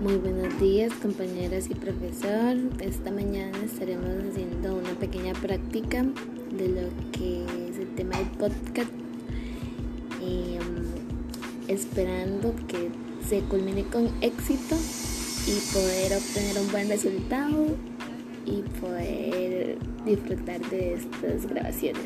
Muy buenos días compañeras y profesor. Esta mañana estaremos haciendo una pequeña práctica de lo que es el tema del podcast. Em, esperando que se culmine con éxito y poder obtener un buen resultado y poder disfrutar de estas grabaciones.